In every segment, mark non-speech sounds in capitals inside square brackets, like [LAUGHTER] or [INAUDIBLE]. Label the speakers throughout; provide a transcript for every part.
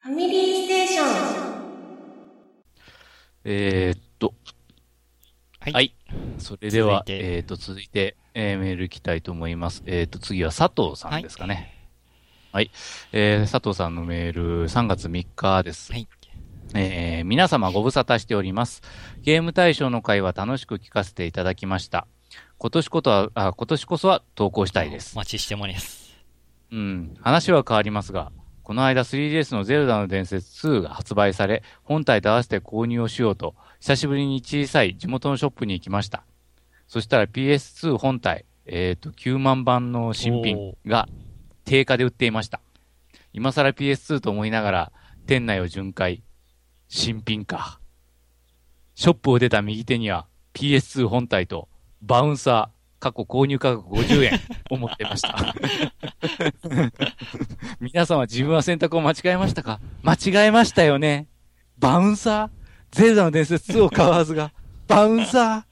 Speaker 1: ファミリーステーション。
Speaker 2: えーっと、
Speaker 3: はい。
Speaker 2: はいそれでは、
Speaker 3: 続いて
Speaker 2: えーっと、続いて、えーメールいきたいと思います。えーっと、次は佐藤さんですかね。はい。えー佐藤さんのメール、3月3日です。
Speaker 3: はい。
Speaker 2: えー皆様ご無沙汰しております。ゲーム大賞の会は楽しく聞かせていただきました。今年ことは、あ今年こそは投稿したいです
Speaker 3: お。待ちしております。
Speaker 2: うん、話は変わりますが、この間 3DS のゼルダの伝説2が発売され、本体と合わせて購入をしようと、久しぶりに小さい地元のショップに行きました。そしたら PS2 本体、えっ、と、9万版の新品が定価で売っていました。今更 PS2 と思いながら、店内を巡回、新品か。ショップを出た右手には PS2 本体とバウンサー、過去購入価格50円を持っていました。[LAUGHS] 皆さんは自分は選択を間違えましたか？間違えましたよね。バウンサー？ゼルダの伝説2を買うはずが、バウンサ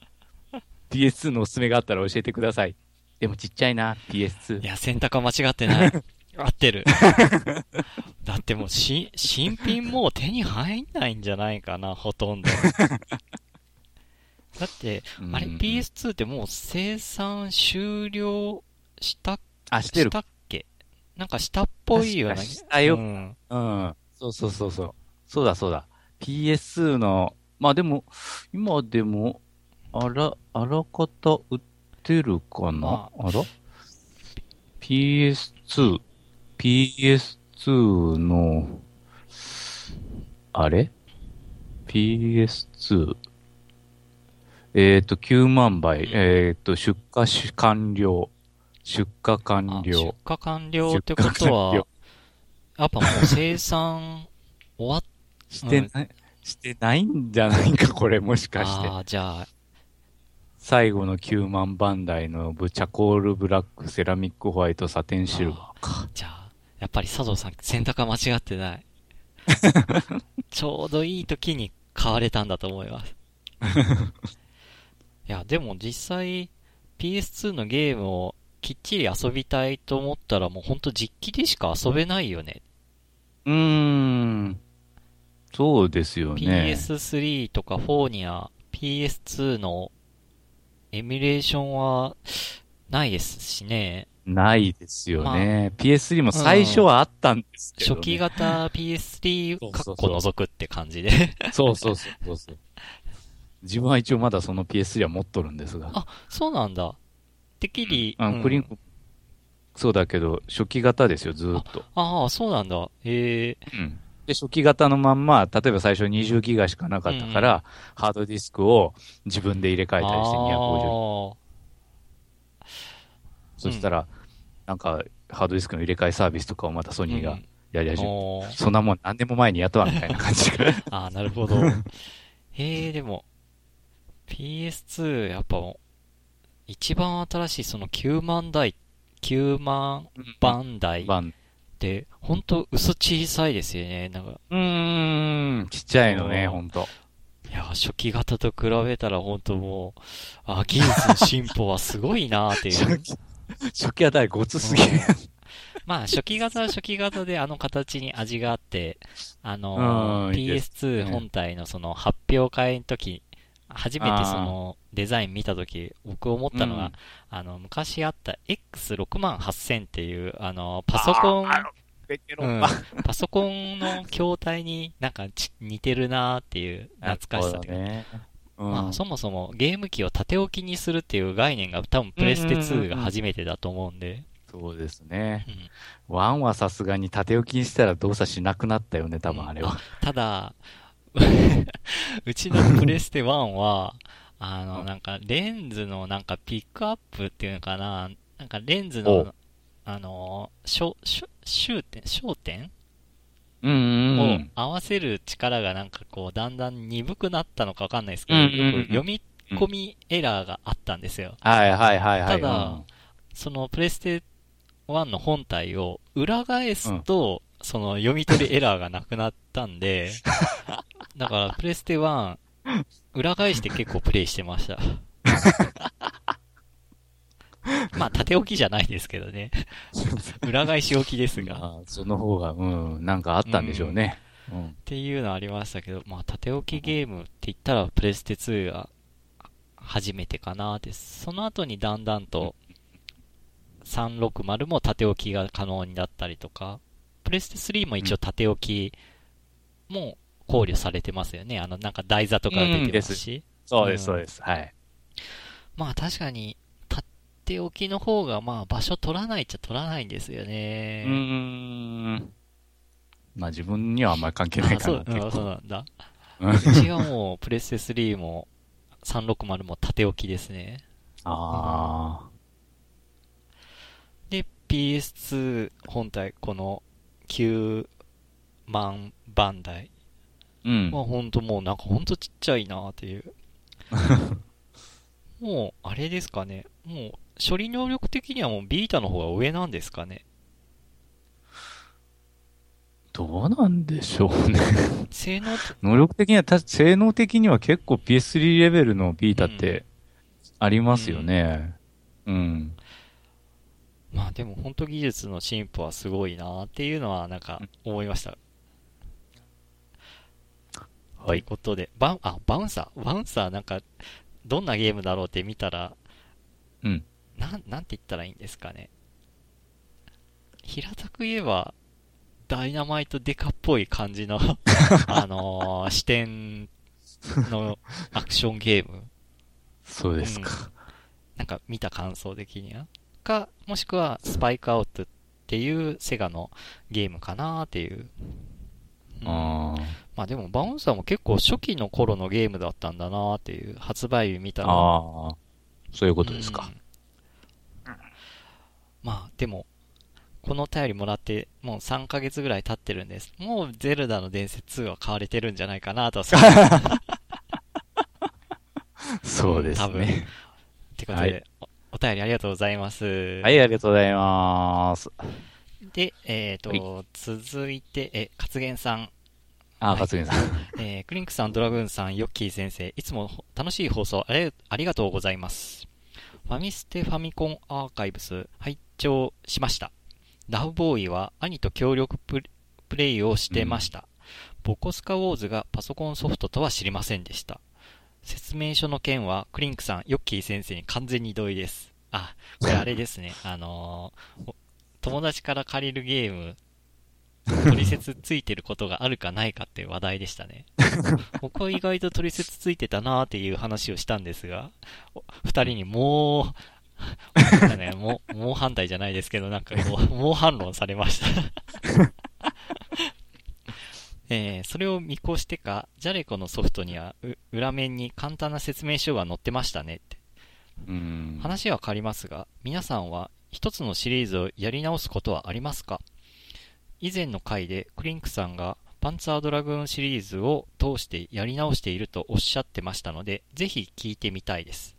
Speaker 2: ー ?PS2 のおすすめがあったら教えてください。でもちっちゃいな、PS2
Speaker 3: い。や、選択は間違ってない。合ってる。だってもう、し、新品もう手に入んないんじゃないかな、ほとんど。だって、あれ
Speaker 2: うん
Speaker 3: PS2 ってもう生産終了した、
Speaker 2: あ、してる
Speaker 3: し。たっけ？なんかしたっぽいような。
Speaker 2: 確かしたよ
Speaker 3: うん。
Speaker 2: うん。そうそうそうそう。そうだそうだ。PS2 の、まあでも、今でも、あら、あらかた売ってるかな、
Speaker 3: ま
Speaker 2: あ、ら ?PS2、PS2 の、あれ ?PS2。えっ、と、9万倍。えっ、と、出荷し完了。出荷完
Speaker 3: あ出
Speaker 2: 了。
Speaker 3: 荷完了ってことは
Speaker 2: 了、
Speaker 3: やっぱもう生産終わっ
Speaker 2: してない、してないんじゃないか、これ、もしかして。
Speaker 3: ああ、じゃあ、
Speaker 2: 最後の9万番台のブチャコールブラック、セラミックホワイト、サテンシルバーか。
Speaker 3: じゃあ、やっぱり佐藤さん選択は間違ってない。[LAUGHS] ちょうどいい時に買われたんだと思います。いや、でも実際 PS2 のゲームをきっちり遊びたいと思ったらもうほんと実機でしか遊べないよね。
Speaker 2: うーん。そうですよね。
Speaker 3: PS3 とか4には PS2 のエミュレーションはないですしね。
Speaker 2: ないですよね。PS3 も最初はあったんですけど、ね
Speaker 3: 初期型 PS3
Speaker 2: そう
Speaker 3: かっこ除くって感じで。
Speaker 2: そうそうそう。自分は一応まだその PS3 は持っとるんですが。
Speaker 3: あ、そうなんだ。てっきり、
Speaker 2: あ
Speaker 3: うん
Speaker 2: クリンク、そうだけど、初期型ですよ、ずーっと。
Speaker 3: ああ、そうなんだ。へえ。
Speaker 2: うん。で、初期型のまんま、例えば最初20ギガしかなかったから、ハードディスクを自分で入れ替えたりして250
Speaker 3: あ
Speaker 2: そしたら、なんか、ハードディスクの入れ替えサービスとかをまたソ
Speaker 3: ー
Speaker 2: ニーがやり
Speaker 3: うん
Speaker 2: 始め、
Speaker 3: おー
Speaker 2: そんなもん何年も前にやったわ、みたいな感じが。[LAUGHS]
Speaker 3: あーなるほど。へえ、でも、PS2、やっぱ、一番新しいその9万台、9万番台っ。て、ほんと薄小さいですよね。なんか、
Speaker 2: うーん、ちっちゃいのね、
Speaker 3: うん
Speaker 2: ほんと。
Speaker 3: いや、初期型と比べたらほんともう、あ、技術の進歩はすごいなーっていう。[LAUGHS]
Speaker 2: 初期、初期あたりごつすぎる。
Speaker 3: まあ、初期型は初期型であの形に味があって、あの
Speaker 2: うんいいです
Speaker 3: PS2 本体のその発表会の時、初めてそのデザイン見た時、僕思ったのが、
Speaker 2: うん
Speaker 3: あの、昔あった X68000 っていう、あの、パソコン、うん、[LAUGHS] パソコンの筐体になんかち似てるなーっていう懐かしさで。
Speaker 2: ね。うん
Speaker 3: まあ、そもそもゲーム機を縦置きにするっていう概念が多分プレステ2が初めてだと思うんで。
Speaker 2: そうですね
Speaker 3: う。ん
Speaker 2: ワンはさすがに縦置きにしたら動作しなくなったよね、多分あれは。
Speaker 3: ただ、[LAUGHS] うちのプレステ1は、[LAUGHS] あの、なんか、レンズのなんかピックアップっていうのかな、なんかレンズ
Speaker 2: お
Speaker 3: の、あの、焦、焦焦点、焦点？
Speaker 2: うんうんう
Speaker 3: を
Speaker 2: ん。
Speaker 3: 合わせる力がなんかこう、だんだん鈍くなったのかわかんないですけど、
Speaker 2: うんうんうん。
Speaker 3: 読み込みエラーがあったんですよ。
Speaker 2: はいはいはいはい。
Speaker 3: ただそのプレステ1の本体を裏返すと、その読み取りエラーがなくなったんで、[LAUGHS] だからプレステ1、裏返して結構プレイしてました。[LAUGHS] まあ、縦置きじゃないですけどね。裏返し置きですが。
Speaker 2: その方が、うん、なんかあったんでしょうね。うん。
Speaker 3: ていうのありましたけど、まあ、縦置きゲームって言ったら、プレステ2が初めてかなです。その後にだんだんと、360も縦置きが可能になったりとか、プレステ3も一応縦置きも考慮されてますよね。あの、なんか台座とか出てますし。
Speaker 2: そうです、
Speaker 3: うん
Speaker 2: そうです。はい。
Speaker 3: まあ確かに、縦置きの方がまあ場所取らないっちゃ取らないんですよね。
Speaker 2: うーん。まあ自分にはあんまり関係ない
Speaker 3: あそう
Speaker 2: かな、結
Speaker 3: うんそう
Speaker 2: 構。
Speaker 3: なんだ。
Speaker 2: うん
Speaker 3: うちはもう、プレステ3も、360も縦置きですね。
Speaker 2: あ
Speaker 3: で、PS2 本体、この9万番台
Speaker 2: あ。うん。
Speaker 3: はほんともうなんかほんとちっちゃいなっていう。[LAUGHS] もう、あれですかね。もう、処理能力的にはもうビータの方が上なんですかね。
Speaker 2: どうなんでしょうね。
Speaker 3: 性能と、[LAUGHS]
Speaker 2: 能力的には、た性能的には結構 PS3 レベルのビータってありますよね。うん。
Speaker 3: まあでも本当技術の進歩はすごいなっていうのはなんか思いました。ということで、バウン、あ、バウンサー？バウンサーなんか、どんなゲームだろうって見たら、
Speaker 2: うん。
Speaker 3: なん、なんて言ったらいいんですかね。平たく言えば、ダイナマイトデカっぽい感じの、[LAUGHS] あのー視点のアクションゲーム。
Speaker 2: そうですか。
Speaker 3: なんか見た感想的には。か、もしくはスパイクアウトっていうセガのゲームかなっていう。うん
Speaker 2: あ
Speaker 3: まあでもバウンサーも結構初期の頃のゲームだったんだなっていう発売日見た
Speaker 2: あ。
Speaker 3: ら。
Speaker 2: ああ。そういうことですか。
Speaker 3: うんまあでも、このお便りもらってもう3ヶ月ぐらい経ってるんです。もうゼルダの伝説2は買われてるんじゃないかなとはそう [LAUGHS]
Speaker 2: そうです
Speaker 3: 多分
Speaker 2: ね。
Speaker 3: ってことで、
Speaker 2: はい
Speaker 3: お、お便りありがとうございます。
Speaker 2: はい、ありがとうございます。
Speaker 3: で、えっ、と、
Speaker 2: は
Speaker 3: 続いて、え、勝元さん。
Speaker 2: あ、
Speaker 3: はい
Speaker 2: さん。[LAUGHS]
Speaker 3: えークリンクさん、ドラグーンさん、ヨッキー先生、いつも楽しい放送ありありがとうございます。ファミステファミコンアーカイブス、拝聴しました。ラブボーイは兄と協力プレイをしてました。ボコスカウォーズがパソコンソフトとは知りませんでした。説明書の件は、クリンクさん、ヨッキー先生に完全に同意です。あ、これあれですね。あのーお友達から借りるゲーム、取説ついてることがあるかないかっていう話題でしたね。[LAUGHS] 僕は意外と取説ついてたなーっていう話をしたんですが、お二人にもう、[LAUGHS] ね、もう、もう反対じゃないですけど、なんかこう、猛反論されました。[LAUGHS] えーそれを見越してか、ジャレコのソフトには、う裏面に簡単な説明書が載ってましたねって。
Speaker 2: うん。
Speaker 3: 話は変わりますが、皆さんは一つのシリーズをやり直すことはありますか？以前の回でクリンクさんがパンツァードラグーンシリーズを通してやり直しているとおっしゃってましたので、ぜひ聞いてみたいです。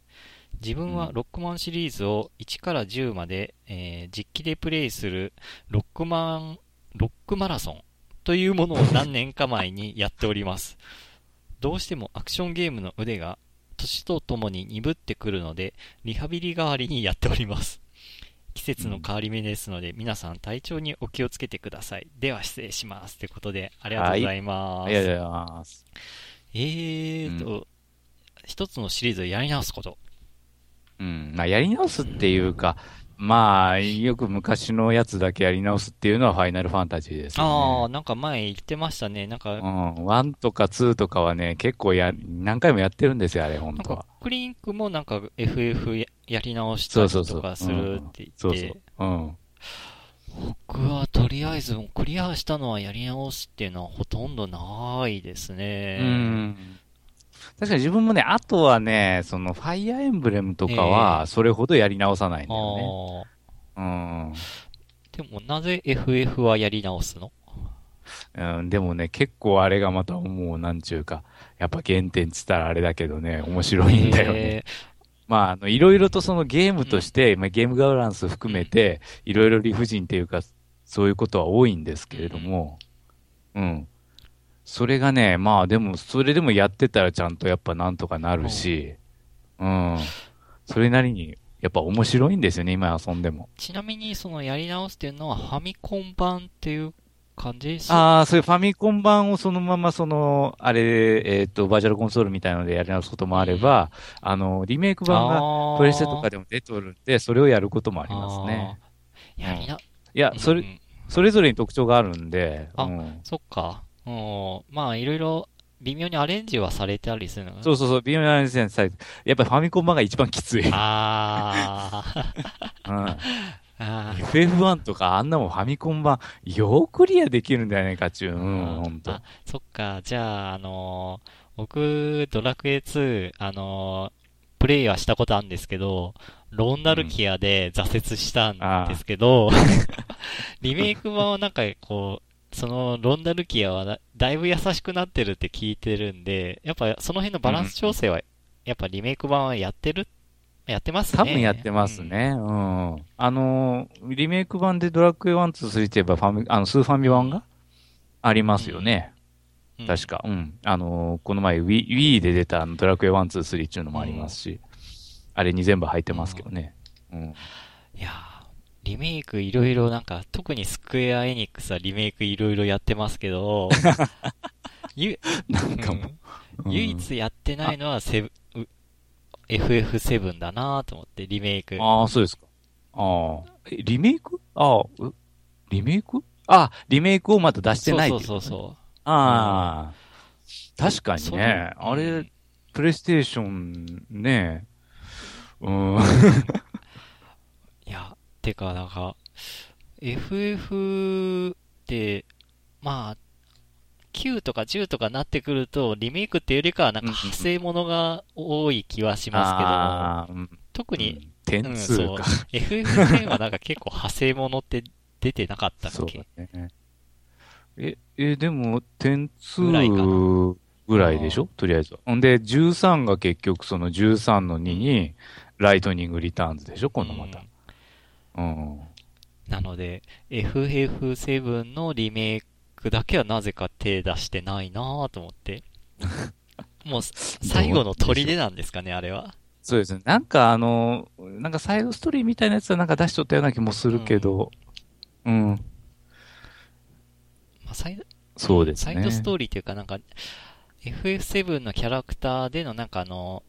Speaker 3: 自分は
Speaker 2: うん
Speaker 3: ロックマンシリーズを1から10まで、えー実機でプレイするロックマン、ロックマラソンというものを何年か前にやっております。どうしてもアクションゲームの腕が年とともに鈍ってくるので、リハビリ代わりにやっております。季節の変わり目ですので、皆さん体調にお気をつけてください。では失礼します。ということで、ありがとうございます。
Speaker 2: ありがとうございます。
Speaker 3: えーと、一つのシリーズをやり直すこと。
Speaker 2: うん。まあ、やり直すっていうか、まあ、よく昔のやつだけやり直すっていうのはファイナルファンタジーです
Speaker 3: ああ、
Speaker 2: よね。
Speaker 3: なんか前言ってましたね。なんか、
Speaker 2: うん。1とか2とかはね、結構や、何回もやってるんですよ、あれ、本当は。
Speaker 3: クリンクもなんか FF ややり直したりとかするって言って
Speaker 2: そうそう。うん。
Speaker 3: 僕はとりあえずクリアしたのはやり直すっていうのはほとんどないですね。
Speaker 2: うん。確かに自分もね、あとはね、その、ファイアーエンブレムとかは、それほどやり直さないんだよね。
Speaker 3: あ
Speaker 2: うん。
Speaker 3: あ。でもなぜ FF はやり直すの？
Speaker 2: うん、でもね、結構あれがまたもう、なんちゅうか、やっぱ原点っつったらあれだけどね、面白いんだよね。
Speaker 3: え
Speaker 2: まあ、あの、いろいろとそのゲームとして、まあ、ゲームガバランス含めて、いろいろ理不尽っていうか、そういうことは多いんですけれども、うん。それがね、まあでも、それでもやってたらちゃんとやっぱなんとかなるし、うん。それなりにやっぱ面白いんですよね、今遊んでも。
Speaker 3: ちなみに、そのやり直すっていうのは、ファミコン版っていう感じです
Speaker 2: ああ、そういうファミコン版をそのままその、あれ、えっ、と、バーチャルコンソールみたいなのでやり直すこともあれば、あの、リメイク版がプレステとかでも出てるんで、それをやることもありますね。
Speaker 3: やりな、
Speaker 2: いや、それ、
Speaker 3: うんうん。
Speaker 2: それぞれに特徴があるんで、
Speaker 3: あ
Speaker 2: うん。
Speaker 3: そっか。うん。まあ、いろいろ、微妙にアレンジはされてたりするの？かな
Speaker 2: そうそうそう、微妙なですね、さやっぱりファミコン版が一番きつい。[LAUGHS] うん。
Speaker 3: あ [LAUGHS] ーあー。
Speaker 2: FF1 とかあんなもんファミコン版、よくクリアできるんじゃないかっちゅう。うん、ほんと
Speaker 3: あ。そっか。じゃあ、あのー僕、ドラクエ2、あのープレイはしたことあるんですけど、ロンダルキアで挫折したんですけど、リメイク版はなんかこう、そのロンダルキアはだだいぶ優しくなってるって聞いてるんで、やっぱその辺のバランス調整は、やっぱリメイク版はやってる？やってますね。
Speaker 2: 多分やってますね。うん。あのー、リメイク版でドラクエ1、2、3って言えばファミ、あの、スーファミ版がありますよね。
Speaker 3: うん。
Speaker 2: 確か。うん。あのー、この前 Wii, Wii で出たあのドラクエ1、2、3っていうのもありますし、あれに全部入ってますけどね。うん。
Speaker 3: いやーリメイクいろいろなんか、特にスクエアエニックスはリメイクいろいろやってますけど、[LAUGHS] ゆ
Speaker 2: なんかも
Speaker 3: うん
Speaker 2: うん
Speaker 3: 唯一やってないのはセブ、う FF7 だなと思って、リメイク。
Speaker 2: ああ、そうですか。ああ。え、リメイク？ああ、うリメイク？あ、リメイクをまだ出してないって
Speaker 3: そう
Speaker 2: い
Speaker 3: そうそう
Speaker 2: ああ。確か
Speaker 3: そう。
Speaker 2: にね。あれ、
Speaker 3: うん
Speaker 2: プレイステーションね。うん。[LAUGHS]
Speaker 3: てか、なんか、FF って、まあ、9とか10とかなってくると、リメイクっていうよりかは、なんか派生ものが多い気はしますけど、
Speaker 2: うん。
Speaker 3: 特に、
Speaker 2: 点
Speaker 3: うん
Speaker 2: 数か。
Speaker 3: FF10 はなんか結構派生ものって出てなかったっけ？
Speaker 2: だね。え、え、でも、点数
Speaker 3: ぐらいかな
Speaker 2: ぐらいでしょ？とりあえずは。ほんで、13が結局その13の2に、ライトニングリターンズでしょ？今度また。うん。
Speaker 3: なので、FF7 のリメイクだけはなぜか手出してないなぁと思って。[LAUGHS] もう、最後の砦なんですかね、あれは。
Speaker 2: そうですね。なんかあの、なんかサイドストーリーみたいなやつはなんか出しとったような気もするけど、うん。
Speaker 3: まあ、サイド、
Speaker 2: そうですね。
Speaker 3: サイドストーリーっていうかなんか、FF7 のキャラクターでのなんかあの、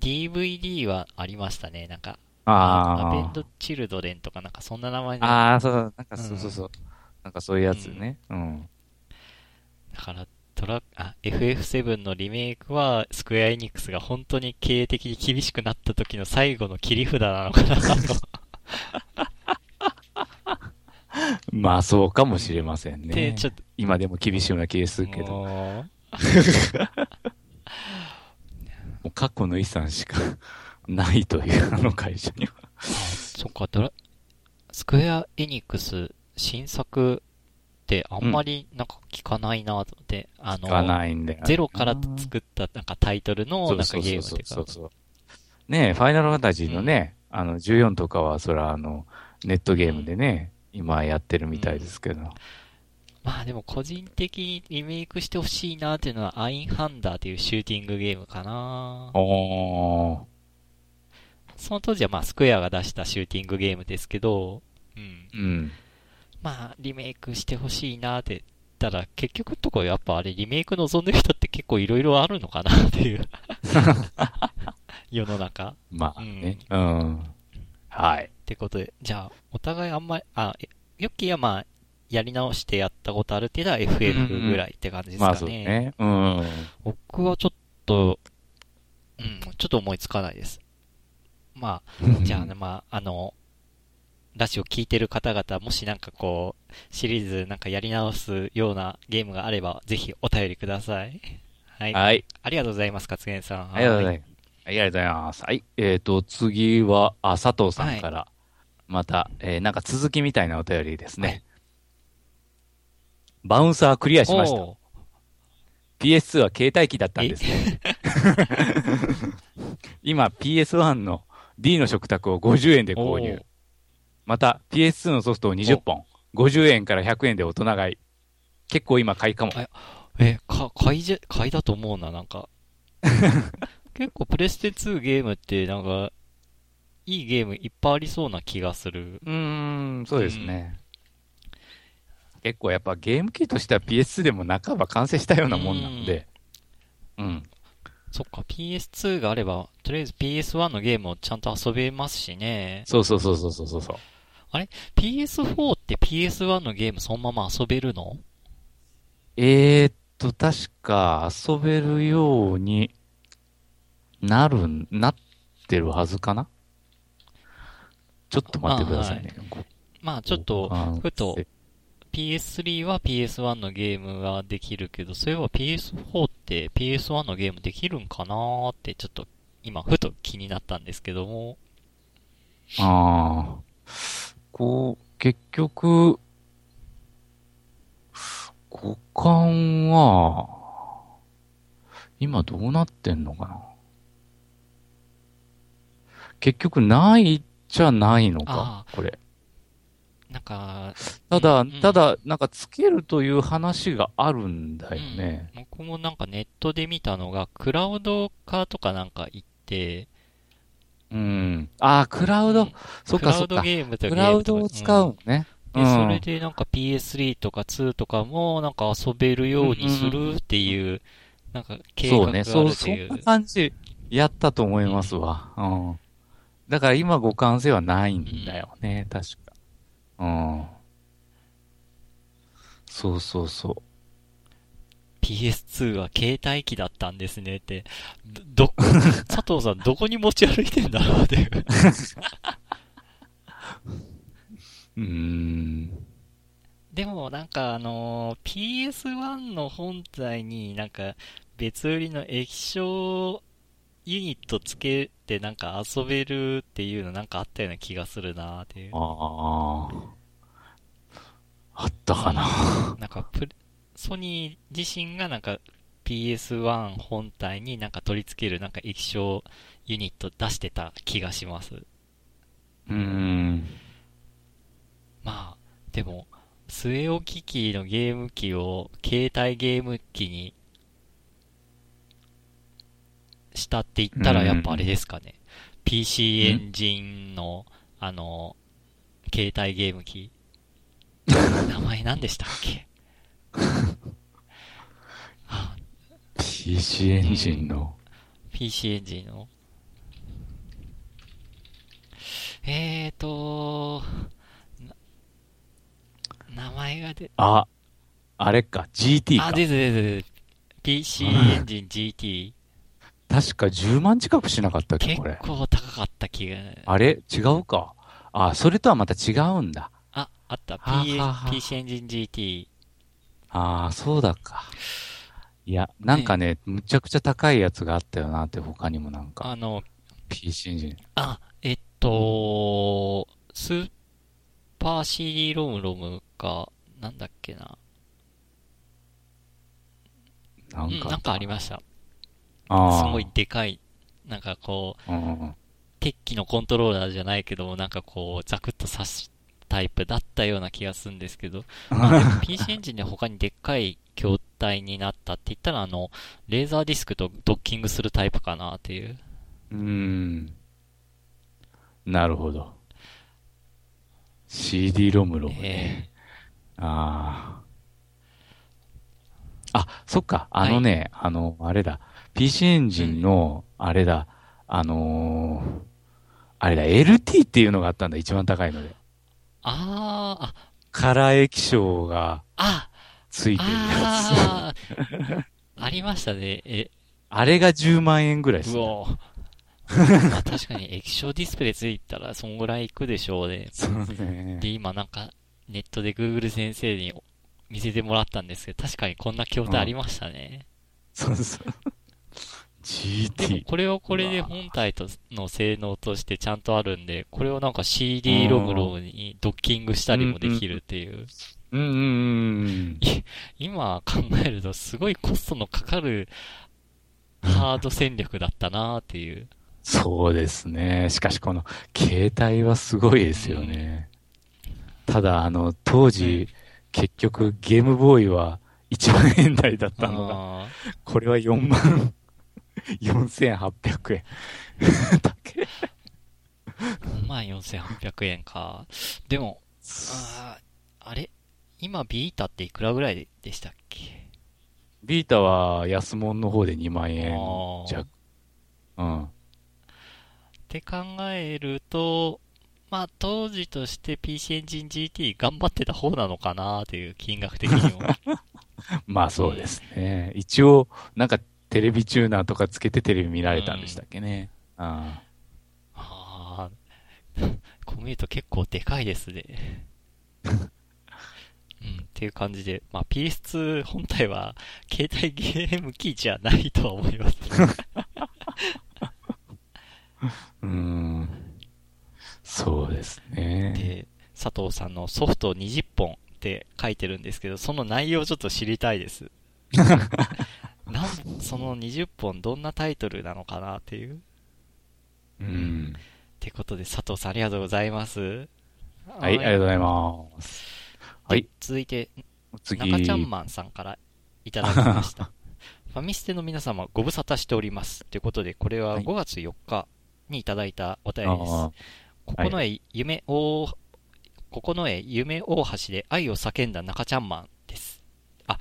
Speaker 3: DVD はありましたね。なんか、アベン
Speaker 2: あ
Speaker 3: ド・チルドレンとかなんかそんな名前
Speaker 2: あ。
Speaker 3: で。
Speaker 2: ああ、そうそう、なんかそうそうそう。なんかそういうやつね。うん。
Speaker 3: だから、トラ、あ、FF7 のリメイクは、スクエアエニックスが本当に経営的に厳しくなった時の最後の切り札なのかなと。[LAUGHS]
Speaker 2: まあそうかもしれませんね。
Speaker 3: で、ちょっと、
Speaker 2: 今でも厳しいような気がするけど。も [LAUGHS]
Speaker 3: も
Speaker 2: う過去の遺産しかないという、あの会社には。
Speaker 3: うあそっか、ドラ、スクエアエニックス新作ってあんまりなんか聞かないなと思って、あの、
Speaker 2: がないんだよ。
Speaker 3: ゼロから作ったなんかタイトルのなんかゲームっていうか、
Speaker 2: そうそう。ねえ、ファイナルファンタジーのね、あの、14とかは、そら、あの、ネットゲームでね、今やってるみたいですけど。
Speaker 3: まあでも個人的にリメイクしてほしいなっていうのはアインハンダーっていうシューティングゲームかな
Speaker 2: おー。
Speaker 3: その当時はまあスクエアが出したシューティングゲームですけど、うん。
Speaker 2: うん。
Speaker 3: まあリメイクしてほしいなって言ったら結局のところやっぱあれリメイク望んでる人って結構いろいろあるのかなっていう世の中。
Speaker 2: まあね。うん。はい。
Speaker 3: ってことで、じゃあお互いあんまり、あ、えヨッキーはまあやり直してやったことあるっていうのは FF ぐらいって感じです
Speaker 2: まあ
Speaker 3: かね。
Speaker 2: そうね。うん。
Speaker 3: 僕はちょっと、うん、ちょっと思いつかないです。まあ、じゃあね、まあ、あの、ラジオ聞いてる方々、もしなんかこう、シリーズなんかやり直すようなゲームがあれば、ぜひお便りください。はい。
Speaker 2: はい。
Speaker 3: ありがとうございます、勝元さん。
Speaker 2: ありがとうございます。はい、ありがとうございます。はい。えっ、と、次は、あ、佐藤さんから、また、えーなんか続きみたいなお便りですね。
Speaker 3: はい
Speaker 2: バウンサークリアしました。
Speaker 3: おー
Speaker 2: PS2 は携帯機だったんですね。[LAUGHS] 今 PS1 の D の食卓を50円で購入。また PS2 のソフトを20本、50円から100円で大人買い。結構今買いかも。
Speaker 3: あえ、か、買いじゃ、買いだと思うな、なんか。[LAUGHS] 結構プレステ2ゲームって、なんか、いいゲームいっぱいありそうな気がする。
Speaker 2: うーん、そうですね。結構やっぱゲーム機としては PS2 でも半ば完成したようなもんなんで。うん。
Speaker 3: そっか、PS2 があれば、とりあえず PS1 のゲームをちゃんと遊べますしね。
Speaker 2: そうそうそうそうそうそう。
Speaker 3: PS4 って PS1 のゲームそのまま遊べるの？
Speaker 2: えーっと、確か遊べるようになるん、なってるはずかな？ちょっと待ってくださいね。
Speaker 3: まあちょっと、
Speaker 2: あ
Speaker 3: ふと PS3 は PS1 のゲームができるけど、そういえば PS4 って PS1 のゲームできるんかなーってちょっと今ふと気になったんですけども。
Speaker 2: ああ。こう、結局、五感は、今どうなってんのかな？結局ないっちゃないのか
Speaker 3: あ、
Speaker 2: これ。
Speaker 3: なんか、
Speaker 2: ただ、
Speaker 3: うんうん
Speaker 2: ただ、なんかつけるという話があるんだよね。
Speaker 3: 僕もなんかネットで見たのが、クラウド化とかなんか行って、
Speaker 2: うん。ああ、クラウド、
Speaker 3: うん
Speaker 2: そっ
Speaker 3: クラウド
Speaker 2: かそっか。
Speaker 3: ゲームと
Speaker 2: クラウドを使うのね。
Speaker 3: で、
Speaker 2: うん
Speaker 3: それでなんか PS3 とか2とかもなんか遊べるようにするっていう、なんか計画がある
Speaker 2: そうね。そう、
Speaker 3: って
Speaker 2: そん
Speaker 3: いう。
Speaker 2: な感じ、やったと思いますわ。うん。だから今互換性はないんだよね、確か。うん。そうそうそ
Speaker 3: PS2 は携帯機だったんですねって、ど、ど [LAUGHS] 佐藤さんどこに持ち歩いてんだろうっていう。
Speaker 2: う。うーん。
Speaker 3: でもなんかあのー PS1 の本体になんか別売りの液晶ユニットつけてなんか遊べるっていうのなんかあったような気がするなーっていう。
Speaker 2: ああ。あったかな。
Speaker 3: なんかプレ、ソニー自身がなんか PS1 本体になんか取り付けるなんか液晶ユニット出してた気がします。
Speaker 2: うーん。
Speaker 3: まあ、でも、据え置き機のゲーム機を携帯ゲーム機にしたって言ったらやっぱあれですかね。PC エンジンの、あの、携帯ゲーム機。[LAUGHS] 名前何でしたっけ
Speaker 2: ？PC エンジンの
Speaker 3: ？PC エンジンの？えーと、な名前が出、
Speaker 2: あ、あれか、GT か
Speaker 3: あ、。出て出て出て PC エンジン GT。
Speaker 2: 確か10万近くしなかったっけ、
Speaker 3: 結
Speaker 2: これ。
Speaker 3: 構高かった気が。
Speaker 2: あれ？違うか。あ、それとはまた違うんだ。
Speaker 3: あ、あった。
Speaker 2: は
Speaker 3: P
Speaker 2: はは
Speaker 3: PC エンジン GT。
Speaker 2: ああ、そうだか。いや、なんかね、むちゃくちゃ高いやつがあったよなって、他にもなんか、
Speaker 3: あの、
Speaker 2: PC エンジン。
Speaker 3: あ、えっと、スーパー CD ロムロムか、なんだっけな。うん、
Speaker 2: なんか、
Speaker 3: なんかありました。
Speaker 2: ああ。
Speaker 3: すごいでかい、なんかこう。鉄器のコントローラーじゃないけども、なんかこう、ザクッと刺すタイプだったような気がするんですけど、[LAUGHS] まあ PC エンジンで他にでっかい筐体になったって言ったら、あの、レーザーディスクとドッキングするタイプかなっていう。
Speaker 2: うーん。なるほど。CD ロムロムね。ああ。あ、そっか。あのね、あの、あれだ。PC エンジンの、あれだ。あのーあれだ、LT っていうのがあったんだ。一番高いので。
Speaker 3: あー、あ、
Speaker 2: カラー液晶が
Speaker 3: あ、
Speaker 2: ついてるや
Speaker 3: あー、ありましたね。え、
Speaker 2: つ。あれが10万円ぐらいです
Speaker 3: う。おまあ確かに液晶ディスプレイついたらそんぐらいいくでしょうね。
Speaker 2: そうね
Speaker 3: で、。今なんかネットで Google 先生に見せてもらったんですけど、確かにこんな筐体ありましたね。
Speaker 2: そうそう。
Speaker 3: でも
Speaker 2: GT。
Speaker 3: これをこれで本体との性能としてちゃんとあるんで、これをなんか CD ロムロムにドッキングしたりもできるっていう。
Speaker 2: うんうんうん。
Speaker 3: 今考えるとすごいコストのかかるハード戦略だったなーっていう。
Speaker 2: そうですね。しかしこの携帯はすごいですよね。ただ、あの、当時、結局ゲームボーイは1万円台だったのが、
Speaker 3: あ
Speaker 2: これは4万4800円。[LAUGHS] だけ
Speaker 3: ー74,800円か。でも、あーあれ？今ビータっていくらぐらいでしたっけ？
Speaker 2: ビータは安物の方で2万円弱。うん。
Speaker 3: って考えると、まあ当時として PC エンジン GT 頑張ってた方なのかなという金額的にも。[LAUGHS]
Speaker 2: まあそうですね。一応、なんかテレビチューナーとかつけてテレビ見られたんでしたっけね。あ
Speaker 3: ああ、こう見ると結構でかいですね。[LAUGHS] うん、っていう感じで、まあ PS2 本体は携帯ゲーム機じゃないとは思います。[LAUGHS]
Speaker 2: うーん。そうですね。
Speaker 3: で、佐藤さんのソフト20本って書いてるんですけど、その内容ちょっと知りたいです。[LAUGHS] なんその20本どんなタイトルなのかなっていう。
Speaker 2: うん。
Speaker 3: ってことで佐藤さんありがとうございます。
Speaker 2: はい、ありがとうございます。はい
Speaker 3: で続いて、
Speaker 2: 次。
Speaker 3: 中ちゃんマンさんからいただきました。[LAUGHS] ファミステの皆様ご無沙汰しております。ということで、これは
Speaker 2: はい
Speaker 3: 5月4日にいただいたお便りです。
Speaker 2: あ
Speaker 3: ここの絵、夢大、ここの絵、夢大橋で愛を叫んだ中ちゃんマンです。
Speaker 2: ー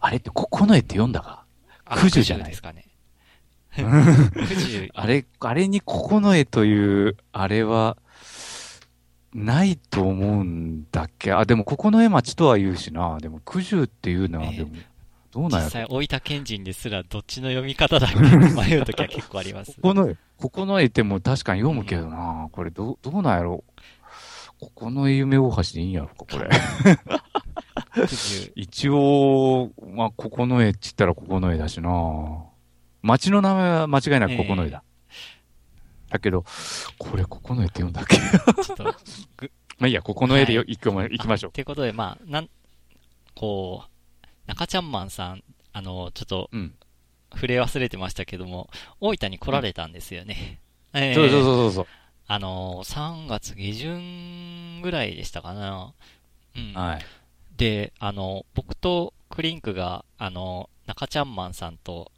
Speaker 2: あれって、ここの絵って読んだか？
Speaker 3: あ
Speaker 2: 九十じゃない
Speaker 3: ですかね。九十、
Speaker 2: あれ、あれにここの絵という、あれは、ないと思うんだっけ？あ、でもここの絵町とは言うしな。でも九十っていうのは、
Speaker 3: ええ
Speaker 2: でも、どうなんやろ？
Speaker 3: 実際、大分県人ですらどっちの読み方だっけ？[LAUGHS] 迷うときは結構あります
Speaker 2: こ。この絵、ここの絵ってもう確かに読むけどな。これどう、どうなんやろ？ここの絵夢大橋でいいんやろか、これ。[LAUGHS] 一応、まあ、ここの絵って言ったらここの絵だしな。町の名前は間違いなくここの絵だ。だけど、これここの絵って読んだっけ？
Speaker 3: ちょっと、[LAUGHS]
Speaker 2: まあいいや、ここの絵でよ、
Speaker 3: はい
Speaker 2: 行きましょう。
Speaker 3: ということで、まあ、なん、こう、中ちゃんマンさん、あの、ちょっと、
Speaker 2: うん。
Speaker 3: 触れ忘れてましたけども、大分に来られたんですよね。ええ
Speaker 2: そうそうそうそう
Speaker 3: あの、3月下旬ぐらいでしたかな。うん。
Speaker 2: はい。
Speaker 3: で、あの、僕とクリンクが、あの、中ちゃんマンさんと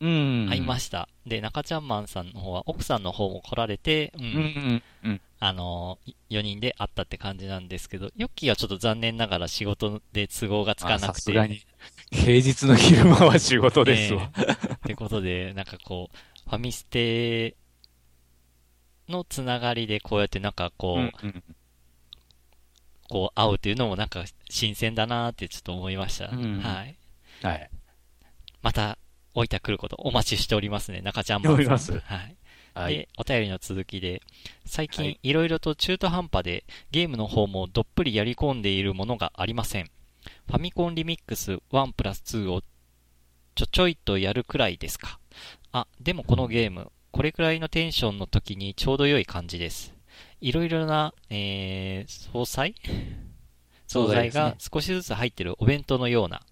Speaker 2: うん。
Speaker 3: 会いました。で、中ちゃんマンさんの方は、奥さんの方も来られて、うん。
Speaker 2: うん。
Speaker 3: あの、4人で会ったって感じなんですけど、ヨッキーはちょっと残念ながら仕事で都合がつかなくて。
Speaker 2: 平日の昼間は仕事ですわ。
Speaker 3: ええってことで、なんかこう、ファミステのつながりでこうやってなんかこう、
Speaker 2: うんうん
Speaker 3: こう会うっていうのもなんか新鮮だなーってちょっと思いました。
Speaker 2: うん
Speaker 3: はい。
Speaker 2: はい。
Speaker 3: また、大分来ることお待ちしておりますね、中ちゃんマンさん。
Speaker 2: おります
Speaker 3: はい。
Speaker 2: はい。
Speaker 3: で、お便りの続きで、最近
Speaker 2: はい
Speaker 3: いろいろと中途半端でゲームの方もどっぷりやり込んでいるものがありません。ファミコンリミックス1プラス2をちょちょいとやるくらいですか？あ、でもこのゲーム、これくらいのテンションの時にちょうど良い感じです。いろいろな、えー、総菜惣菜が少しずつ入ってるお弁当のような。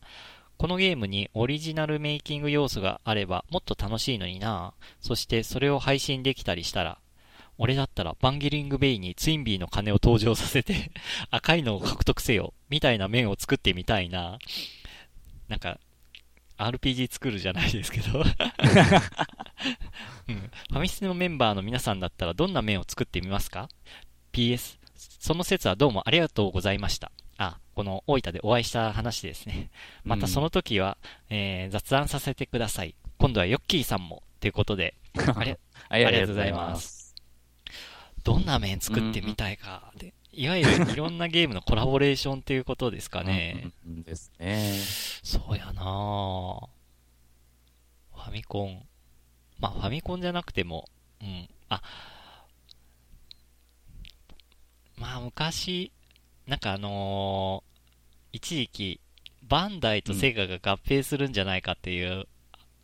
Speaker 3: このゲームにオリジナルメイキング要素があればもっと楽しいのになそしてそれを配信できたりしたら、俺だったらバンゲリングベイにツインビーの鐘を登場させて [LAUGHS] 赤いのを獲得せよ、みたいな面を作ってみたいな。なんか、RPG 作るじゃないですけど、[LAUGHS] うん。ファミステのメンバーの皆さんだったらどんな面を作ってみますか ?PS、その説はどうもありがとうございました。あ、この大分でお会いした話ですね。またその時は、えー雑談させてください。今度はヨッキーさんも、ということで、[LAUGHS] あり
Speaker 2: はい、
Speaker 3: ありがとうございます。どんな面作ってみたいかで、いわゆるいろんなゲームのコラボレーションっていうことですかね。
Speaker 2: うんうんですね。
Speaker 3: そうやなぁファミコン。まあ、ファミコンじゃなくても、うん。あ、まあ、昔、なんかあのー一時期、バンダイとセガが合併するんじゃないかっていう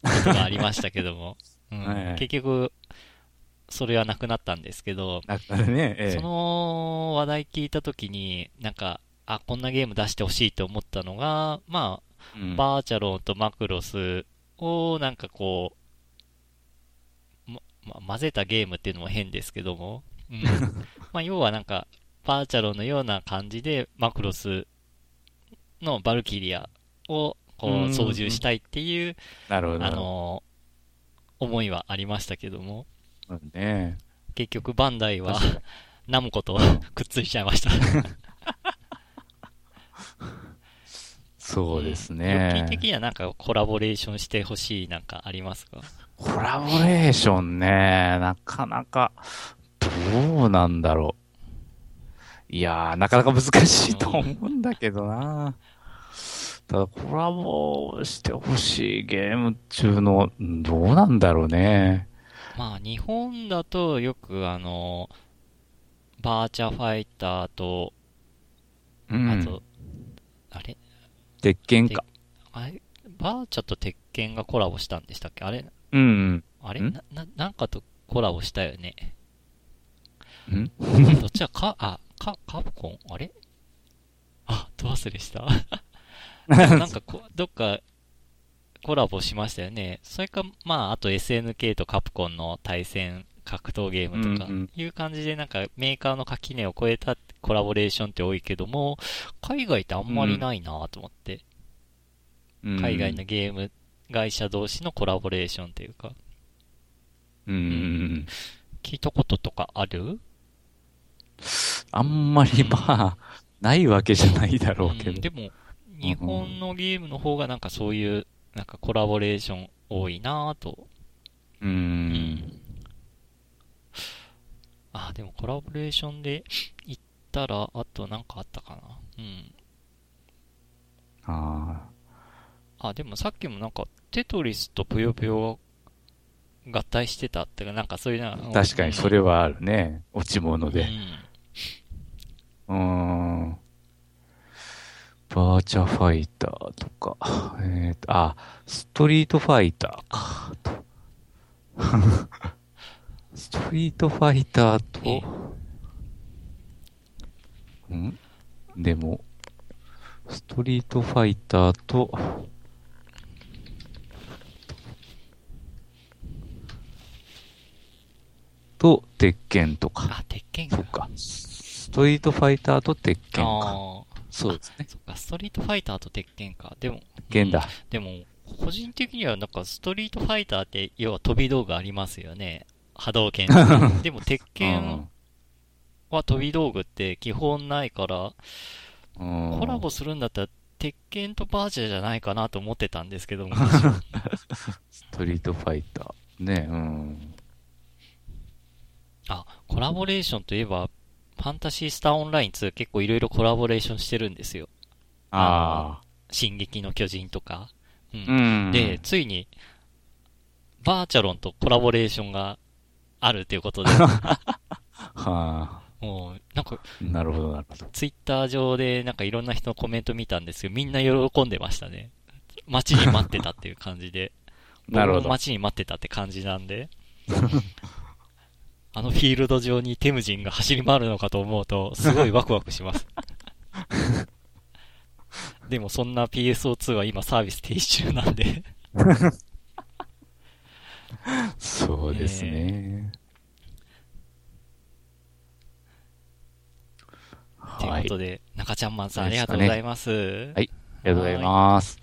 Speaker 3: ことがありましたけども、[LAUGHS] うん
Speaker 2: はいはい
Speaker 3: 結局、それはなくなったんですけど、
Speaker 2: ね、ええ。
Speaker 3: その話題聞いたときに、なんか、あ、こんなゲーム出してほしいと思ったのが、まあ、
Speaker 2: うん。
Speaker 3: バーチャロンとマクロスをなんかこう、ま、ま混ぜたゲームっていうのも変ですけども、うん、[LAUGHS] まあ要はなんか、バーチャロンのような感じでマクロスのバルキリアをこ
Speaker 2: う
Speaker 3: 操縦したいっていう、
Speaker 2: なるほど。
Speaker 3: あの、思いはありましたけども、
Speaker 2: うんね。
Speaker 3: 結局バンダイはナムコとくっついちゃいました。[LAUGHS]
Speaker 2: そうですね
Speaker 3: キー。的にはなんかコラボレーションしてほしいなんかありますか？
Speaker 2: コラボレーションね、なかなか、どうなんだろう。いやー、なかなか難しいと思うんだけどな。ただ、コラボしてほしいゲームっていうの、どうなんだろうね。
Speaker 3: まあ日本だとよくあの、バーチャファイターと、
Speaker 2: うん。
Speaker 3: あと、あれ？
Speaker 2: 鉄拳か。
Speaker 3: あれ？バーチャと鉄拳がコラボしたんでしたっけ？あれ？
Speaker 2: うん。ん。
Speaker 3: あれ？な、な、なんかとコラボしたよね。
Speaker 2: うん？
Speaker 3: どっちはか、あ、か、カプコン？あれ？あ、ど忘れした？[LAUGHS] なんかこ、どっかコラボしましたよね。それか、まあ、あと SNK とカプコンの対戦格闘ゲームとかいう感じでなんかメーカーの垣根を超えたコラボレーションって多いけども、海外ってあんまりないなと思って、
Speaker 2: うん
Speaker 3: 海外のゲーム会社同士のコラボレーションっていうか、
Speaker 2: うんうん。
Speaker 3: 聞いたこととかある？
Speaker 2: あんまりまあ、ないわけじゃないだろうけど。
Speaker 3: うんでも、日本のゲームの方がなんかそういう、なんかコラボレーション多いなぁと。
Speaker 2: うーん。
Speaker 3: あ、でもコラボレーションで言ったら、あとなんかあったかな。うん。
Speaker 2: あ
Speaker 3: あ、でもさっきもなんか、テトリスとぷよぷよが合体してたってか、なんかそういうな。
Speaker 2: あ。確かにそれ
Speaker 3: は
Speaker 2: はあるね。落ち物で。うーん。バーチャファイターとか、えっ、と、あ、ストリートファイターか、と。ストリートファイター
Speaker 3: え
Speaker 2: と、ん？でも、ストリートファイターと、と、鉄拳とか。
Speaker 3: あ、鉄拳か。
Speaker 2: そっか。ストリートファイターと鉄拳か。そうですね。
Speaker 3: そっか、ストリートファイターと鉄拳か。でも、
Speaker 2: 鉄拳だ。
Speaker 3: でも、個人的にはなんかストリートファイターって、要は飛び道具ありますよね。波動拳。[LAUGHS] でも鉄拳は飛び道具って基本ないから、
Speaker 2: うん
Speaker 3: コラボするんだったら、鉄拳とバージャじゃないかなと思ってたんですけども。[LAUGHS]
Speaker 2: ストリートファイター。ね、うん。
Speaker 3: あ、コラボレーションといえば、ファンタシースターオンライン2結構いろいろコラボレーションしてるんですよ。
Speaker 2: あ
Speaker 3: 進撃の巨人とか。うん
Speaker 2: あ。うん。
Speaker 3: で、、ついに、バーチャロンとコラボレーションがあるということで、[LAUGHS]
Speaker 2: はあ。
Speaker 3: もう、なんか、
Speaker 2: なるほど、なるほど。
Speaker 3: ツイッター上でなんかいろんな人のコメント見たんですけど、みんな喜んでましたね。待ちに待ってたっていう感じで。[LAUGHS]
Speaker 2: なるほど
Speaker 3: 待ちに待ってたって感じなんで。[LAUGHS] あのフィールド上にテムジンが走り回るのかと思うと、すごいワクワクします。[LAUGHS] でもそんな PSO2 は今サービス停止中なんで。
Speaker 2: そうですね。
Speaker 3: という
Speaker 2: はい。
Speaker 3: ことで、中ちゃんマンさんありがとうございます。
Speaker 2: はいありがとうございます。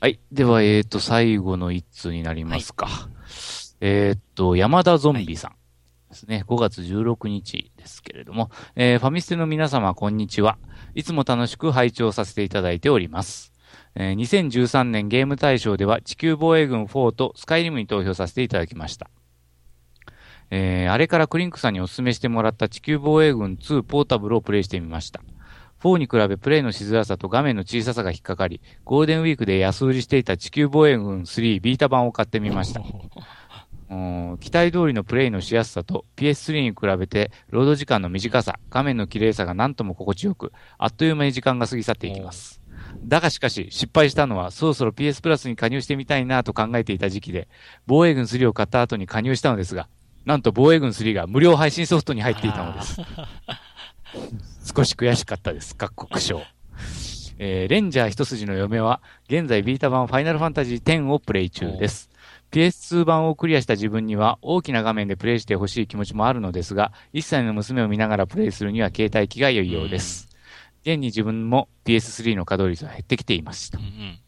Speaker 2: はい。では、えっ、と、最後の一通になりますか。えっ、と、山田ゾンビさんですね。5月16日ですけれども、えーファミステの皆様、こんにちは。いつも楽しく拝聴させていただいております。えー2013年ゲーム大賞では地球防衛軍4とスカイリムに投票させていただきました。えーあれからクリンクさんにお勧めしてもらった地球防衛軍2ポータブルをプレイしてみました。4に比べプレイのしづらさと画面の小ささが引っかかり、ゴールデンウィークで安売りしていた地球防衛軍3ビータ版を買ってみました。うん期待通りのプレイのしやすさと PS3 に比べてロード時間の短さ、画面の綺麗さが何とも心地よく、あっという間に時間が過ぎ去っていきます。だがしかし、失敗したのは、そろそろ PS プラスに加入してみたいなと考えていた時期で、防衛軍3を買った後に加入したのですが、なんと防衛軍3が無料配信ソフトに入っていたのです。[LAUGHS] 少し悔しかったです。各国賞。えーレンジャー一筋の嫁は、現在ビータ版ファイナルファンタジー10をプレイ中です。PS2 版をクリアした自分には大きな画面でプレイしてほしい気持ちもあるのですが、1歳の娘を見ながらプレイするには携帯機が良いようです。現に自分も PS3 の稼働率が減ってきていました
Speaker 3: うん。うん。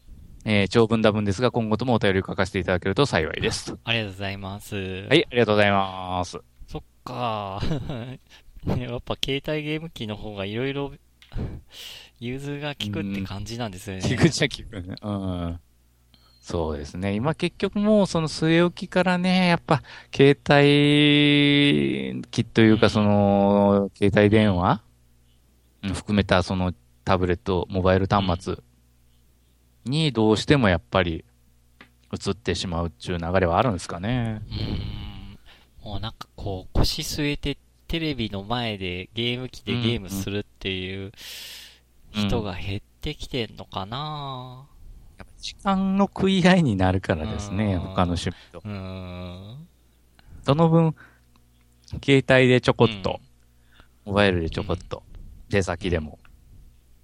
Speaker 2: えー長文多文ですが、今後ともお便りを書かせていただけると幸いです。
Speaker 3: ありがとうございます。
Speaker 2: はい、ありがとうございます。
Speaker 3: そっかね [LAUGHS] やっぱ携帯ゲーム機の方がいろいろ融通が効くって感じなんですよね。
Speaker 2: 聞くじゃ聞くね。うん。そうですね。今結局もうその据え置きからね、やっぱ携帯機という
Speaker 3: うん
Speaker 2: かその携帯電話うん含めたそのタブレット、モバイル端末にどうしてもやっぱり映ってしまうっていう流れはあるんですかね。
Speaker 3: うーん。もうなんかこう、腰据えてテレビの前でゲーム機でゲームするっていう人が減ってきてんのかな
Speaker 2: 時間の食い合いになるからですね、
Speaker 3: うん
Speaker 2: 他の趣味と。その分、携帯でちょこっと、
Speaker 3: うん
Speaker 2: モバイルでちょこっと、出先でも、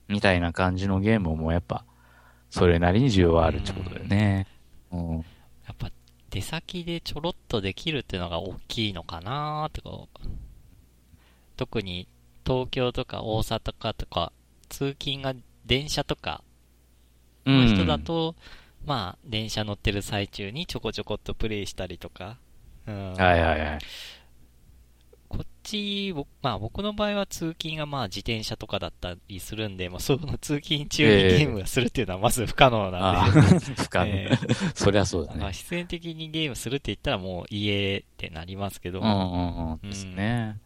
Speaker 2: みたいな感じのゲームもやっぱ、それなりに需要はあるってことだよね。うん。
Speaker 3: やっぱ出先でちょろっとできるっていうのが大きいのかなーってこう。特に東京とか大阪とか、通勤が電車とかの人だと、まあ電車乗ってる最中にちょこちょこっとプレイしたりとか。うん、
Speaker 2: はいはいはい。
Speaker 3: こっち、ぼまあ僕の場合は通勤がまあ自転車とかだったりするんで、もうその通勤中に
Speaker 2: ええ
Speaker 3: ゲームがするっていうのはまず不可能な
Speaker 2: あ
Speaker 3: んで。
Speaker 2: あ、[LAUGHS] 不可能。
Speaker 3: え
Speaker 2: そりゃそうだ
Speaker 3: まあ
Speaker 2: ね。
Speaker 3: 必然的にゲームするって言ったらもう家ってなりますけど、
Speaker 2: うんうんうん。ですね。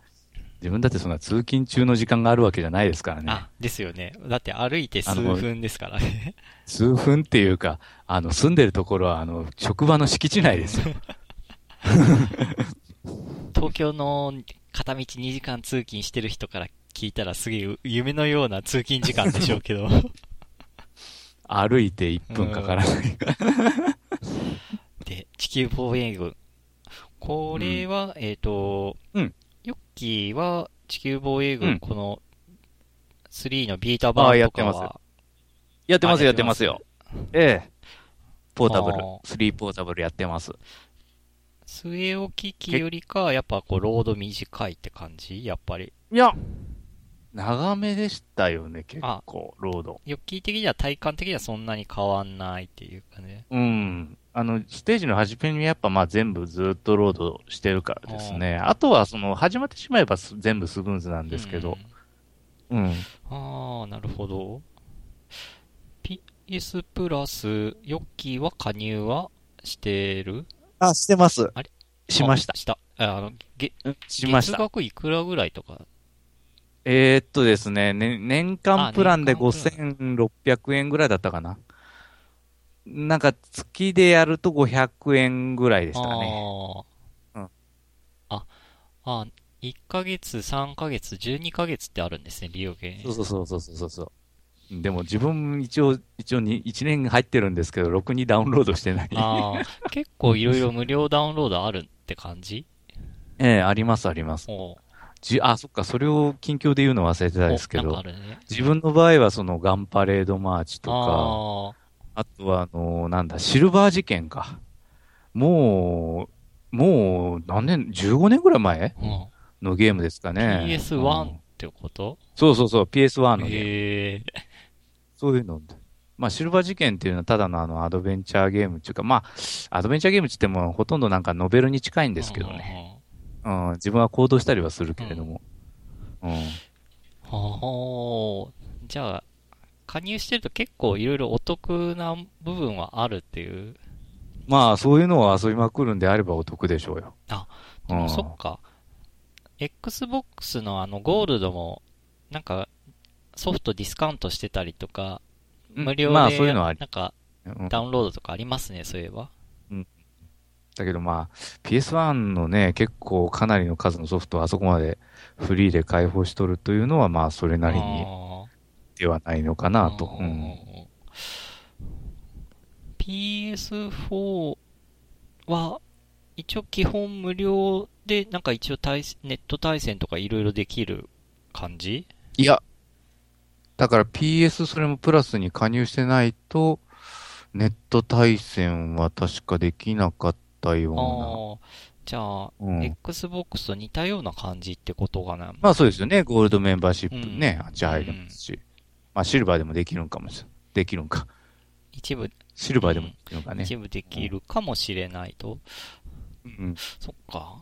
Speaker 2: 自分だってそんな通勤中の時間があるわけじゃないですからね。
Speaker 3: あ、ですよね。だって歩いて数分ですからね。[LAUGHS]
Speaker 2: 数分っていうか、あの、住んでるところは、あの、職場の敷地内ですよ。[LAUGHS]
Speaker 3: 東京の片道2時間通勤してる人から聞いたらすげえ夢のような通勤時間でしょうけど。[LAUGHS]
Speaker 2: 歩いて1分かからない。
Speaker 3: で、地球防衛軍。これは、えっ、と、
Speaker 2: うん
Speaker 3: ヨッキーは地球防衛軍、
Speaker 2: うん
Speaker 3: この3のヴィータ版
Speaker 2: あやってます
Speaker 3: とかは、
Speaker 2: やってます、
Speaker 3: あ
Speaker 2: やってますよ。ええ。ポータブル
Speaker 3: あー、
Speaker 2: 3ポータブルやってます。
Speaker 3: 据え置き機よりか、やっぱこう、ロード短いって感じ？やっぱり。
Speaker 2: いや、長めでしたよね、結
Speaker 3: あ
Speaker 2: 構、ロード。
Speaker 3: ヨッキー的には体感的にはそんなに変わんないっていうかね。
Speaker 2: うん。あの、ステージの初めにやっぱまあ全部ずっとロードしてるからですね。あとはその、始まってしまえばす全部スムーズなんですけど。うん。
Speaker 3: うん。ああ、なるほど。PS プラス、ヨッキーは加入はしてる？
Speaker 2: あ、してます。
Speaker 3: あれ？
Speaker 2: しました
Speaker 3: あ。した。ああの、げ、
Speaker 2: うんしました
Speaker 3: 月。額いくらぐらいとか。
Speaker 2: えーっとですね、ね年間プランで
Speaker 3: あ年間
Speaker 2: 5600円ぐらいだったかな。なんか月でやると500円ぐらいでしたかね。
Speaker 3: ああ。
Speaker 2: うん
Speaker 3: あ、あ、1ヶ月、3ヶ月、12ヶ月ってあるんですね、利用券。
Speaker 2: そうそうそうそうそう。でも自分一応、一応に1年入ってるんですけど、ろくにダウンロードしてない。
Speaker 3: ああ、結構いろいろ無料ダウンロードあるって感じ？[LAUGHS]
Speaker 2: ええありますあります。じあ、そっか、それを近況で言うの忘れてたんですけど
Speaker 3: ね。
Speaker 2: 自分の場合はそのガンパレードマーチとか、
Speaker 3: あ
Speaker 2: あとは、あの、なんだ、シルバー事件か。もう、もう、何年、15年ぐらい前
Speaker 3: あ、うん。
Speaker 2: のゲームですかね。う
Speaker 3: PS1
Speaker 2: ん
Speaker 3: ってこと？
Speaker 2: そうそうそう、PS1 のゲーム。そういうの。まあ、シルバー事件っていうのはただのあの、アドベンチャーゲームっていうか、まあ、アドベンチャーゲームって言っても、ほとんどなんかノベルに近いんですけどね。うん、自分は行動したりはするけれども。うん。
Speaker 3: はあ、じゃあ、加入してると結構いろいろお得な部分はあるっていう。
Speaker 2: まあ、そういうのを遊びまくるんであればお得でしょうよ。
Speaker 3: あ、でも
Speaker 2: うん
Speaker 3: そっか。Xbox のあのゴールドも、なんか、ソフトディスカウントしてたりとか、
Speaker 2: うん
Speaker 3: 無料で、なんか、
Speaker 2: うん
Speaker 3: ダウンロードとかありますね、そういえば。
Speaker 2: だけどまあ、PS1 のね、結構かなりの数のソフトをあそこまでフリーで開放しとるというのは、まあ、それなりに
Speaker 3: あ
Speaker 2: ではないのかなと。
Speaker 3: ー
Speaker 2: うん。
Speaker 3: PS4 は、一応基本無料で、なんか一応対ネット対戦とかいろいろできる感じ？
Speaker 2: いや、だから PS それもプラスに加入してないと、ネット対戦は確かできなかったよ
Speaker 3: ああ、じゃあ、
Speaker 2: うな。うん。
Speaker 3: Xbox と似たような感じってことかな。
Speaker 2: まあそうですよね。ゴールドメンバーシップね、
Speaker 3: うん
Speaker 2: あっち入れますし。まあシルバーでもできるんかもしれない。できるんか。
Speaker 3: 一部、
Speaker 2: シルバーでもできるのかね。
Speaker 3: 一部できるかもしれないと。
Speaker 2: うん。
Speaker 3: そっか。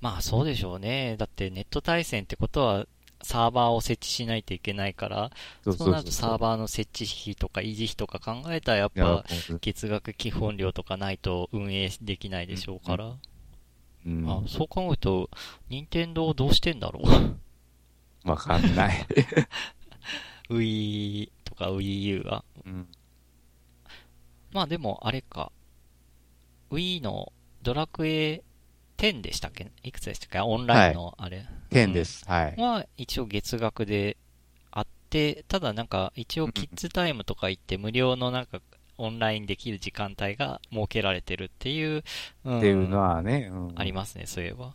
Speaker 3: まあそうでしょうね。だってネット対戦ってことは、サーバーを設置しないといけないから、
Speaker 2: そう
Speaker 3: なるとサーバーの設置費とか維持費とか考えたらやっぱ月額基本料とかないと運営できないでしょうから。
Speaker 2: うん
Speaker 3: あそう考えると、任天堂どうしてんだろう？[LAUGHS]
Speaker 2: わかんない。[LAUGHS]
Speaker 3: Wii とか Wii U は。
Speaker 2: うん
Speaker 3: まあでもあれか。Wii のドラクエ10でしたっけ？いくつでしたっけ？オンラインのあれ。
Speaker 2: 10です。はい。
Speaker 3: は一応月額であって、ただなんか一応キッズタイムとか言って無料のなんかオンラインできる時間帯が設けられてるっていう、うん
Speaker 2: っていうのはね、うん
Speaker 3: ありますね、そういえば。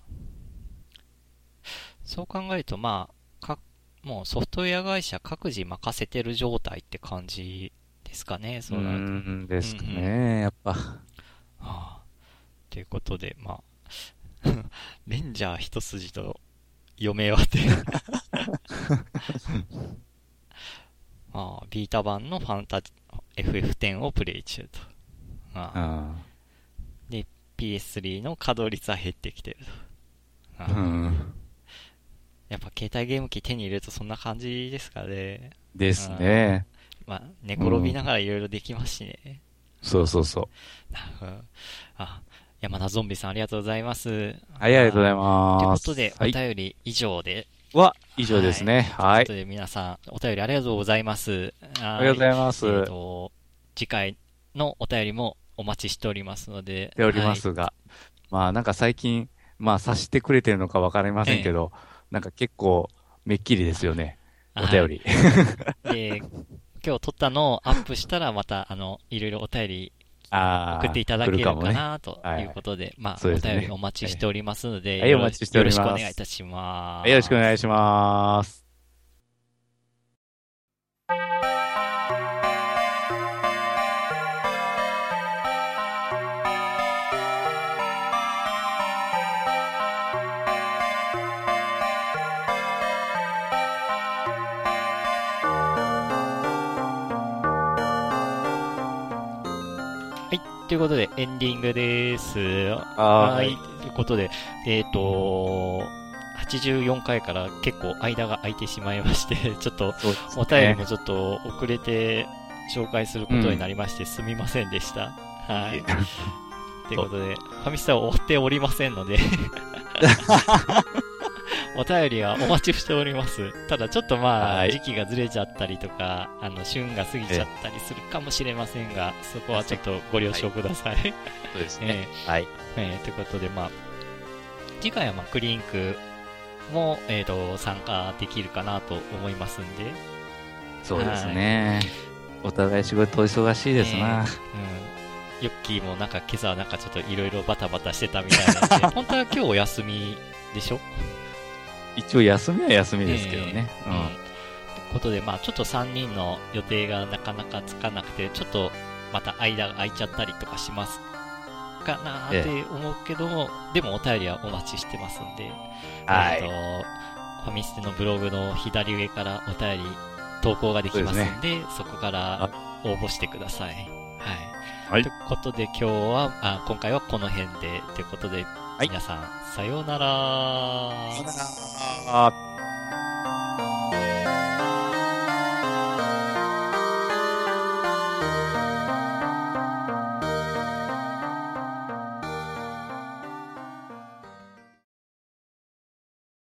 Speaker 3: そう考えると、まあ、か、もうソフトウェア会社各自任せてる状態って感じですかね、そうなると。
Speaker 2: んですか
Speaker 3: うん
Speaker 2: ね、やっぱ。
Speaker 3: はあ、ということで、まあ、[LAUGHS] レンジャー一筋と嫁はって。[LAUGHS] まあ、ビータ版のファンタジ FF10 をプレイ中と。ああ
Speaker 2: うん
Speaker 3: PS3 の稼働率は減ってきてると。ああ
Speaker 2: うん
Speaker 3: やっぱ携帯ゲーム機手に入れるとそんな感じですかね。
Speaker 2: ですね。
Speaker 3: まあ、寝転びながらいろいろできますしね。
Speaker 2: そうそうそう。
Speaker 3: うんあ、山田ゾンビさんありがとうございます。
Speaker 2: はい、ありがとうござい
Speaker 3: という
Speaker 2: ます。
Speaker 3: ことで、お
Speaker 2: はい。
Speaker 3: 便り以上で。
Speaker 2: は、以上ですね。はい
Speaker 3: ということ。で、皆さん、お便りありがとうございます。あ
Speaker 2: ありがとうございます。
Speaker 3: えっ、
Speaker 2: し
Speaker 3: と、次回のお便りもお待ちしておりますので。
Speaker 2: ておりますが。まあ、なんか最近、まあ、察してくれてるのかわかりませんけど、なんか結構、めっきりですよね。
Speaker 3: はい
Speaker 2: お便り。
Speaker 3: はいで、今日撮ったのをアップしたら、また、あの、いろいろお便り。送っていただけるか。なということで、まあ、お便りお待ちしておりますので、よろ
Speaker 2: し
Speaker 3: くお願いいたします。
Speaker 2: よろしくお願いします。
Speaker 3: ということで、エンディングです。
Speaker 2: は
Speaker 3: はい。ということで、えっ、と、84回から結構間が空いてしまいまして、[LAUGHS] ちょっとお便りもちょっと遅れて紹介することになりまして、すみませんでした。はい。[LAUGHS] ということで、ファミスタを追っておりませんので、[LAUGHS] お便りはお待ちしております。[LAUGHS] ただちょっとまあ、
Speaker 2: はい
Speaker 3: 時期がずれちゃったりとか、あの、旬が過ぎちゃったりするかもしれませんが、そこはちょっとご了承ください。
Speaker 2: そうです [LAUGHS]
Speaker 3: え
Speaker 2: ね。はい。
Speaker 3: えーということで、まあ、次回はまあ、クリンクも、えっ、と、参加できるかなと思いますんで、
Speaker 2: そうですね。お互い仕事お忙しいですな。
Speaker 3: うん。ヨッキーもなんか今朝はなんかちょっといろいろバタバタしてたみたいなんで、[LAUGHS] 本当は今日お休みでしょ？
Speaker 2: 一応休みは休みですけどね。
Speaker 3: えーうん。ということで、まあちょっと3人の予定がなかなかつかなくて、ちょっとまた間が空いちゃったりとかしますかなーって思うけども、でもお便りはお待ちしてますんで、
Speaker 2: はい
Speaker 3: えーとファミステのブログの左上からお便り投稿ができますんで、そこから応募してください。はい。
Speaker 2: はい
Speaker 3: ということで今日は、あ今回はこの辺で、ということで、
Speaker 2: はい
Speaker 3: 皆さん、さようなら。
Speaker 2: あー